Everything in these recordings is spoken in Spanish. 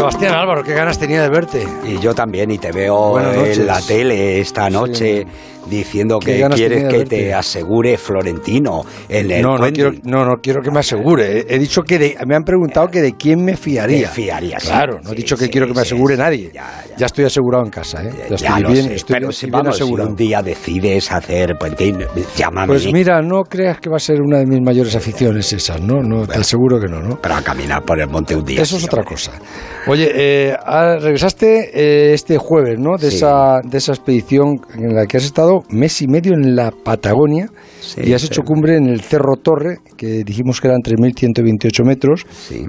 Sebastián Álvaro, qué ganas tenía de verte. Y yo también, y te veo en la tele esta noche diciendo que quieres que te asegure Florentino en el no, no quiero, no, no quiero que me asegure. He dicho que me han preguntado que de quién me fiaría. fiaría, Claro, no he dicho que quiero que me asegure nadie. Ya, estoy asegurado en casa, ¿eh? Ya, estoy bien, estoy pero si, un día decides hacer, pues, llámame. Pues mira, no creas que va a ser una de mis mayores aficiones esas, ¿no? no te aseguro que no, ¿no? Para caminar por el monte un día. Eso es otra cosa. Oye, eh, ah, regresaste eh, este jueves, ¿no? De, esa, de esa expedición en la que has estado mes y medio en la Patagonia y has hecho cumbre en el Cerro Torre, que dijimos que eran 3.128 metros,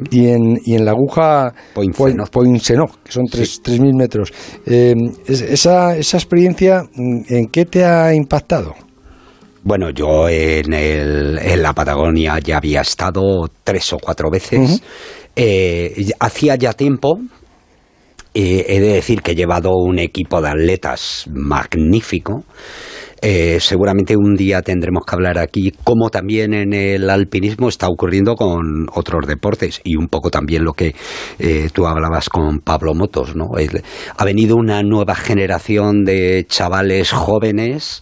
y, en, y en la aguja Poinseno, que son 3.000 metros. Eh, esa, esa experiencia, ¿en qué te ha impactado? Bueno, yo en, el, en la Patagonia ya había estado tres o cuatro veces. Eh, hacía ya tiempo, eh, he de decir que he llevado un equipo de atletas magnífico. Eh, seguramente un día tendremos que hablar aquí, como también en el alpinismo está ocurriendo con otros deportes y un poco también lo que eh, tú hablabas con Pablo Motos, ¿no? ha venido una nueva generación de chavales jóvenes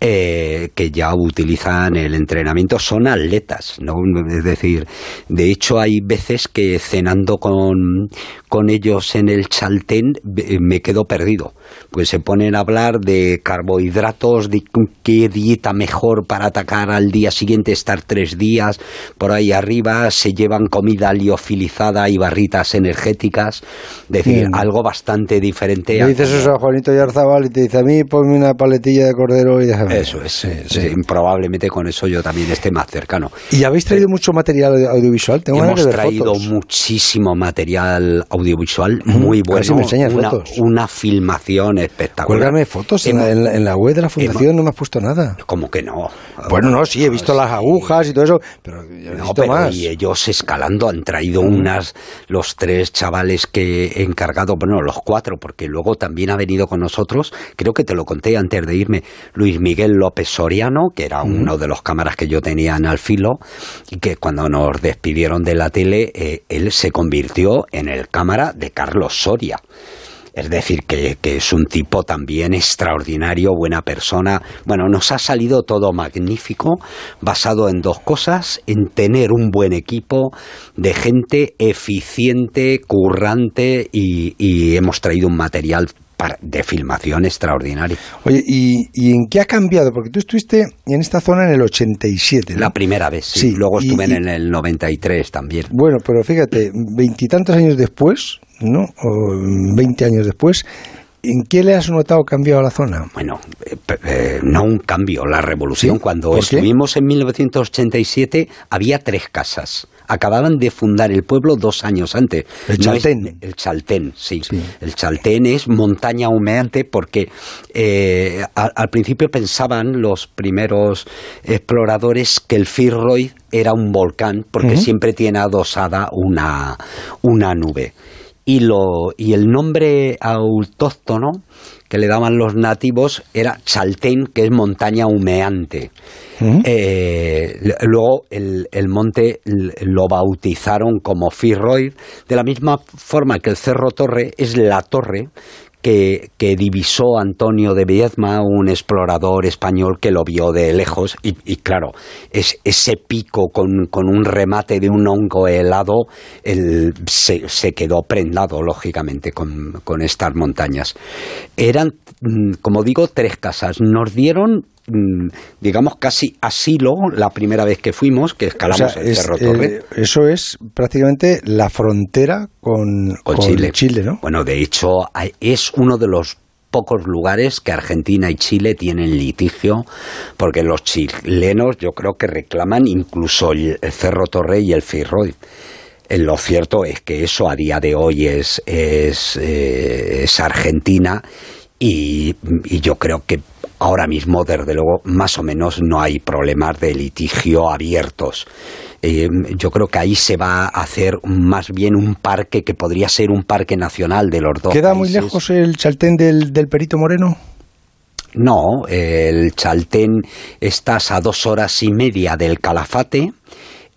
eh, que ya utilizan el entrenamiento son atletas, ¿no? Es decir, de hecho hay veces que cenando con, con ellos en el chaltén me quedo perdido, pues se ponen a hablar de carbohidratos, de qué dieta mejor para atacar al día siguiente, estar tres días por ahí arriba, se llevan comida liofilizada y barritas energéticas, es decir, algo bastante diferente. Le dices eso a Juanito Yarzabal y te dice a mí ponme una paletilla de cordero y eso es, probablemente con eso yo también esté más cercano. ¿Y habéis traído mucho material audiovisual? Tengo Hemos traído muchísimo material audiovisual muy bueno. una, una, filmación espectacular. Cuélgame fotos en, la, web de la fundación, no me has puesto nada. ¿Cómo que no? Bueno, no, sí, he visto las agujas y todo eso, pero he visto más. Y ellos escalando han traído unas, los tres chavales que he encargado, bueno, los cuatro, porque luego también ha venido con nosotros, creo que te lo conté antes de irme, Luis Miguel López Soriano, que era uno de los cámaras que yo tenía en Alfilo, y que cuando nos despidieron de la tele, eh, él se convirtió en el cámara de Carlos Soria. Es decir, que, es un tipo también extraordinario, buena persona. Bueno, nos ha salido todo magnífico, basado en dos cosas, en tener un buen equipo de gente eficiente, currante y hemos traído un material de filmación extraordinaria. Oye, ¿y, en qué ha cambiado? Porque tú estuviste en esta zona en el 87. La primera vez, sí. Luego estuve en el 93 también. Bueno, pero fíjate, veintitantos años después, ¿no? O veinte años después, ¿En qué le has notado cambiado la zona? Bueno, eh, eh, no un cambio, la revolución. Cuando estuvimos en 1987 había tres casas acababan de fundar el pueblo dos años antes. El Chaltén. el Chaltén, sí. El Chaltén es montaña humeante porque eh, al, principio pensaban los primeros exploradores que el Firroid era un volcán porque siempre tiene adosada una, una nube. Y, lo, y el nombre autóctono que le daban los nativos era Chaltén, que es montaña humeante. Eh, luego el, monte lo bautizaron como Firroid, de la misma forma que el Cerro Torre es la torre que, divisó Antonio de Viedma, un explorador español que lo vio de lejos, y, claro, es, ese pico con, un remate de un hongo helado se, quedó prendado, lógicamente, con, con estas montañas. Eran, mm, como digo, tres casas. Nos dieron digamos, casi asilo la primera vez que fuimos, que escalamos el Cerro Torre. Eh, eso es prácticamente la frontera con, Chile. ¿no? Bueno, de hecho, es uno de los pocos lugares que Argentina y Chile tienen litigio, porque los chilenos yo creo que reclaman incluso el, Cerro Torre y el Firroy. Eh, lo cierto es que eso a día de hoy es, es, eh, Argentina y, y yo creo que Ahora mismo, desde luego, más o menos no hay problemas de litigio abiertos. Eh, yo creo que ahí se va a hacer más bien un parque que podría ser un parque nacional de los dos. ¿Queda muy lejos el Chaltén del, del Perito Moreno? No, el Chaltén estás a dos horas y media del Calafate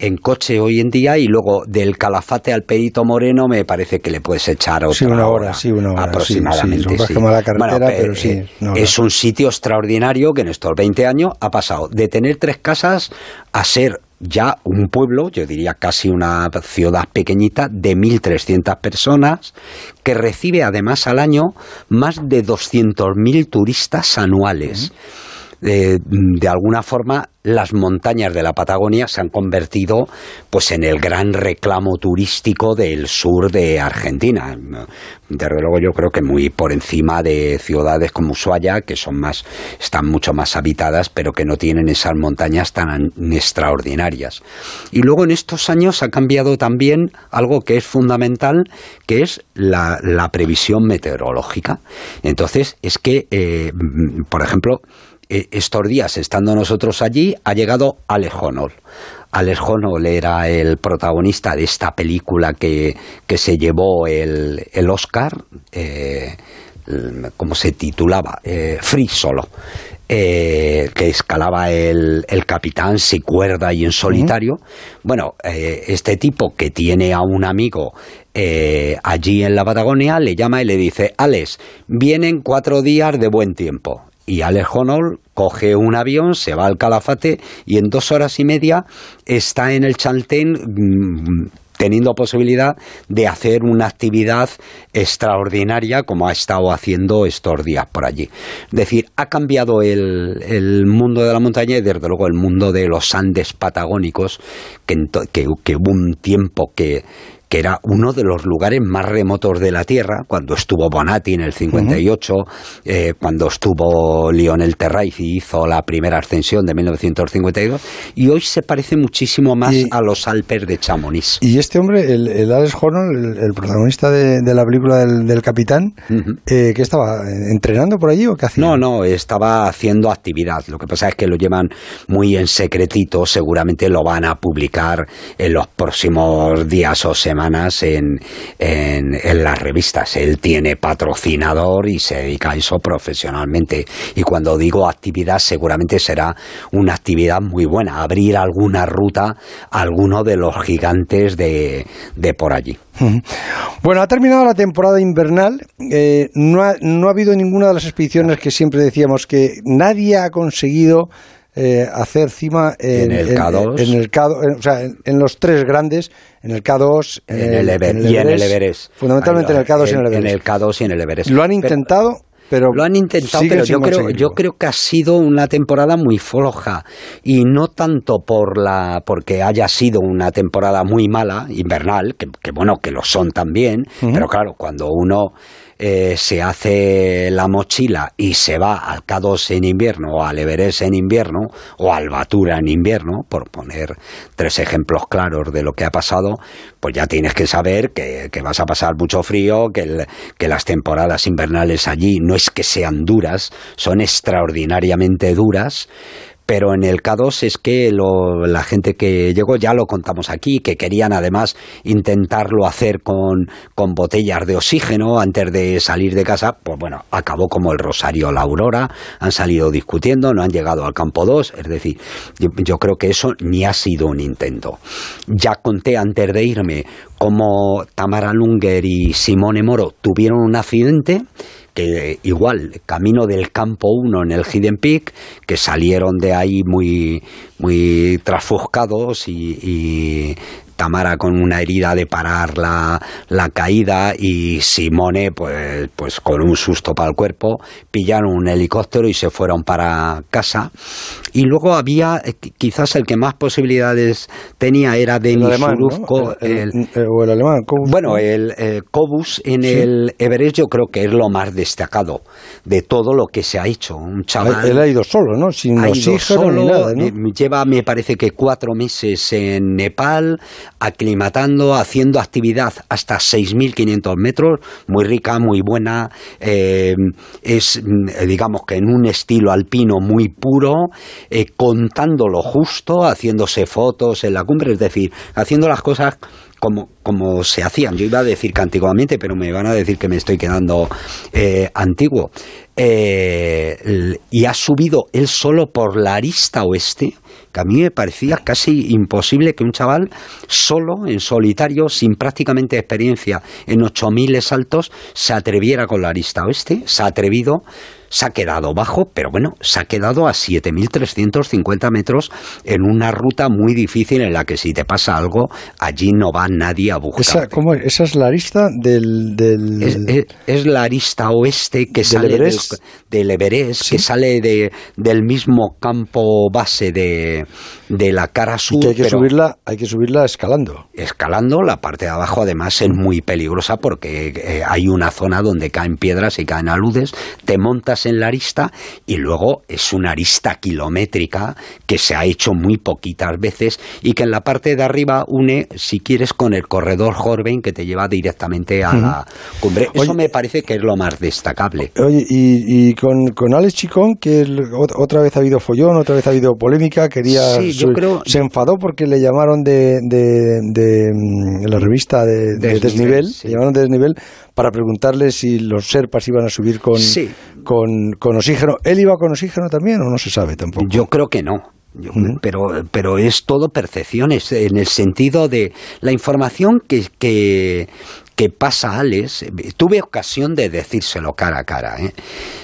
en coche hoy en día y luego del Calafate al Perito Moreno me parece que le puedes echar otra sí, una hora, sí, una hora, aproximadamente. Sí, La carretera, pero sí, es un sitio extraordinario que en estos 20 años ha pasado de tener tres casas a ser ya un pueblo, yo diría casi una ciudad pequeñita de 1.300 personas, que recibe además al año más de 200.000 turistas anuales. Eh, de alguna forma las montañas de la Patagonia se han convertido pues en el gran reclamo turístico del sur de Argentina. Desde luego yo creo que muy por encima de ciudades como Ushuaia, que son más, están mucho más habitadas, pero que no tienen esas montañas tan extraordinarias. Y luego en estos años ha cambiado también algo que es fundamental, que es la, previsión meteorológica. Entonces, es que, eh, por ejemplo, estos días, estando nosotros allí, ha llegado Alex Honnold. Alex Honnold era el protagonista de esta película que, se llevó el, el Oscar, eh, como se titulaba, eh, Free Solo. Eh, que escalaba el, el, capitán sin cuerda y en solitario. Bueno, eh, este tipo que tiene a un amigo allí en la Patagonia le llama y le dice, Alex, vienen cuatro días de buen tiempo y Alex Honnold coge un avión, se va al Calafate y en dos horas y media está en el Chaltén mm, teniendo posibilidad de hacer una actividad extraordinaria como ha estado haciendo estos días por allí. Es decir, ha cambiado el, mundo de la montaña y desde luego el mundo de los Andes patagónicos, que, que, que hubo un tiempo que, que era uno de los lugares más remotos de la Tierra, cuando estuvo Bonatti en el 58, eh, cuando estuvo Lionel Terraiz y hizo la primera ascensión de 1952, y hoy se parece muchísimo más a los Alpes de Chamonix. Y este hombre, el, el Alex el, protagonista de, la película del, Capitán, eh, ¿qué estaba entrenando por allí o qué hacía? No, no, estaba haciendo actividad. Lo que pasa es que lo llevan muy en secretito, seguramente lo van a publicar en los próximos días o semanas en, en, las revistas. Él tiene patrocinador y se dedica a eso profesionalmente. Y cuando digo actividad, seguramente será una actividad muy buena, abrir alguna ruta a alguno de los gigantes de, de por allí. Bueno, ha terminado la temporada invernal. Eh, no, ha, no ha habido ninguna de las expediciones que siempre decíamos que nadie ha conseguido eh, hacer cima en, el K2, en, el K, o sea, en, los tres grandes, en el K2, en, el, Everest, y en el Everest. Fundamentalmente en el K2 y en el Everest. En el K2 y en el Everest. Lo han intentado. Pero, lo han intentado, pero yo creo, yo creo que ha sido una temporada muy floja y no tanto por la porque haya sido una temporada muy mala invernal, que, bueno que lo son también, pero claro cuando uno eh, se hace la mochila y se va al K2 en invierno o al Everest en invierno o al Batura en invierno, por poner tres ejemplos claros de lo que ha pasado, pues ya tienes que saber que, vas a pasar mucho frío, que, que las temporadas invernales allí no es que sean duras, son extraordinariamente duras pero en el K2 es que la gente que llegó, ya lo contamos aquí, que querían además intentarlo hacer con, con botellas de oxígeno antes de salir de casa, pues bueno, acabó como el Rosario la Aurora, han salido discutiendo, no han llegado al campo 2, es decir, yo, creo que eso ni ha sido un intento. Ya conté antes de irme cómo Tamara Lunger y Simone Moro tuvieron un accidente que igual, camino del campo 1 en el Hidden Peak, que salieron de ahí muy, muy trasfuscados y Tamara con una herida de parar la, la caída y Simone pues, pues con un susto para el cuerpo, pillaron un helicóptero y se fueron para casa. Y luego había, eh, quizás el que más posibilidades tenía era Denis. El, o el alemán, Bueno, el eh, Cobus en el Everest yo creo que es lo más destacado de todo lo que se ha hecho. Un chaval... Él ha ido solo, ¿no? Sin oxígeno ni nada, ¿no? Lleva, me parece que cuatro meses en Nepal, aclimatando, haciendo actividad hasta 6.500 metros, muy rica, muy buena, eh, es, mm, digamos que en un estilo alpino muy puro, eh, contando lo justo, haciéndose fotos en la cumbre, es decir, haciendo las cosas como, como se hacían. Yo iba a decir que antiguamente, pero me van a decir que me estoy quedando eh, antiguo. Eh, y ha subido él solo por la arista oeste, que a mí me parecía casi imposible que un chaval solo, en solitario, sin prácticamente experiencia en 8.000 saltos, se atreviera con la arista oeste, se ha atrevido se ha quedado bajo, pero bueno, se ha quedado a 7.350 metros en una ruta muy difícil en la que si te pasa algo, allí no va nadie a buscar. Esa, ¿cómo es? ¿Esa es la arista del...? Es, la arista oeste que sale del, Everest, que sale de, del mismo campo base de, de la cara sur. Y que hay que, subirla, hay que subirla escalando. Escalando, la parte de abajo además es muy peligrosa porque eh, hay una zona donde caen piedras y caen aludes, te montas en la arista y luego es una arista kilométrica que se ha hecho muy poquitas veces y que en la parte de arriba une, si quieres, con el corredor Horben que te lleva directamente a la cumbre. Eso me parece que es lo más destacable. Oye, y, con, con, Alex Chicón, que otra vez ha habido follón, otra vez ha habido polémica, quería... Se enfadó porque le llamaron de, de, mm, la revista de, Desnivel, llamaron de Desnivel para preguntarle si los Serpas iban a subir con, con, con, oxígeno. ¿Él iba con oxígeno también o no se sabe tampoco? Yo creo que no. pero, pero es todo percepciones, en el sentido de la información que, que, que pasa Alex, tuve ocasión de decírselo cara a cara. ¿eh?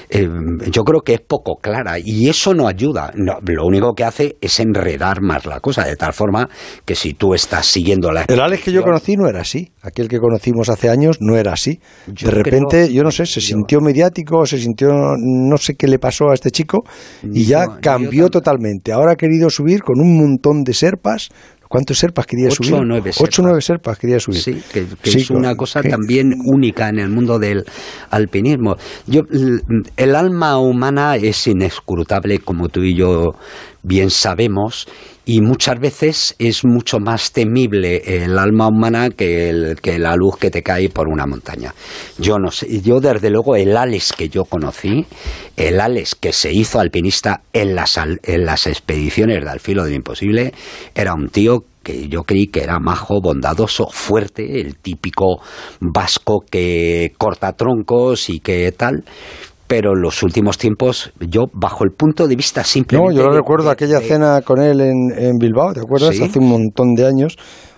Eh, yo creo que es poco clara y eso no ayuda. lo único que hace es enredar más la cosa, de tal forma que si tú estás siguiendo la... El Alex que yo conocí no era así. Aquel que conocimos hace años no era así. de repente, yo no sé, se sintió mediático, se sintió, no sé qué le pasó a este chico y ya cambió totalmente. Ahora ha querido subir con un montón de serpas ¿Cuántos serpas quería subir? Ocho o nueve serpas. Ocho o nueve serpas quería subir. Sí, que, es una cosa también única en el mundo del alpinismo. Yo, el alma humana es inescrutable, como tú y yo bien sabemos, y muchas veces es mucho más temible el alma humana que, el, que la luz que te cae por una montaña. Yo no sé, yo desde luego el Alex que yo conocí, el Alex que se hizo alpinista en las, en las expediciones de Al filo del imposible, era un tío que yo creí que era majo, bondadoso, fuerte, el típico vasco que corta troncos y que tal pero en los últimos tiempos, yo, bajo el punto de vista simplemente... No, yo recuerdo aquella cena con él en, Bilbao, ¿te acuerdas? Hace un montón de años.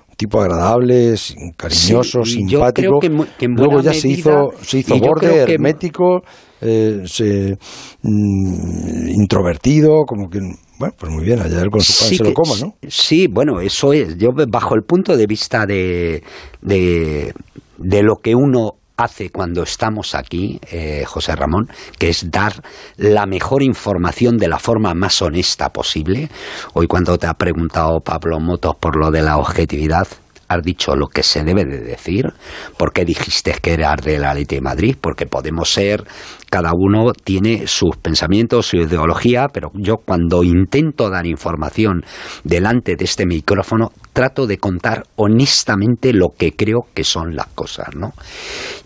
Un tipo agradable, cariñoso, simpático. Luego ya se hizo, se hizo borde, hermético, eh, mm, introvertido, como que... Bueno, pues muy bien, allá él con su pan se lo coma, ¿no? Sí, bueno, eso es. Yo, bajo el punto de vista de, de, de lo que uno hace cuando estamos aquí, eh, José Ramón, que es dar la mejor información de la forma más honesta posible. Hoy cuando te ha preguntado Pablo Motos por lo de la objetividad, has dicho lo que se debe de decir, porque dijiste que eras de la Ley de Madrid, porque podemos ser, cada uno tiene sus pensamientos, su ideología, pero yo cuando intento dar información delante de este micrófono, trato de contar honestamente lo que creo que son las cosas, ¿no?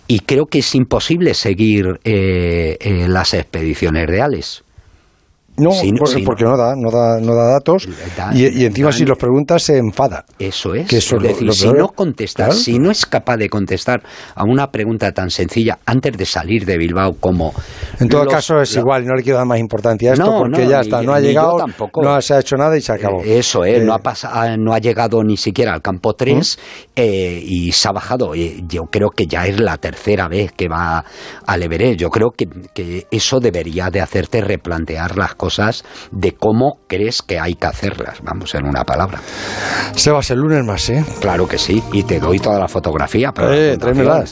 Y creo que es imposible seguir eh, eh, las expediciones reales no, porque, no, da, no, da, no da datos y, encima si los preguntas se enfada. Eso es. es decir, si no contestas, si no es capaz de contestar a una pregunta tan sencilla antes de salir de Bilbao como... En todo caso es igual, no le quiero dar más importancia a esto porque ya está, no ha llegado, no se ha hecho nada y se acabó. Eh, eso es, no, ha eh, ah, no ha llegado ni siquiera al campo 3 eh, y se ha bajado. yo creo que ya es la tercera vez que va al Everest. Yo creo que, que eso debería de hacerte replantear las cosas cosas de cómo crees que hay que hacerlas, vamos, en una palabra. Sebas, el lunes más, ¿eh? Claro que sí, y te doy toda la fotografía. Pero eh, tráemelas.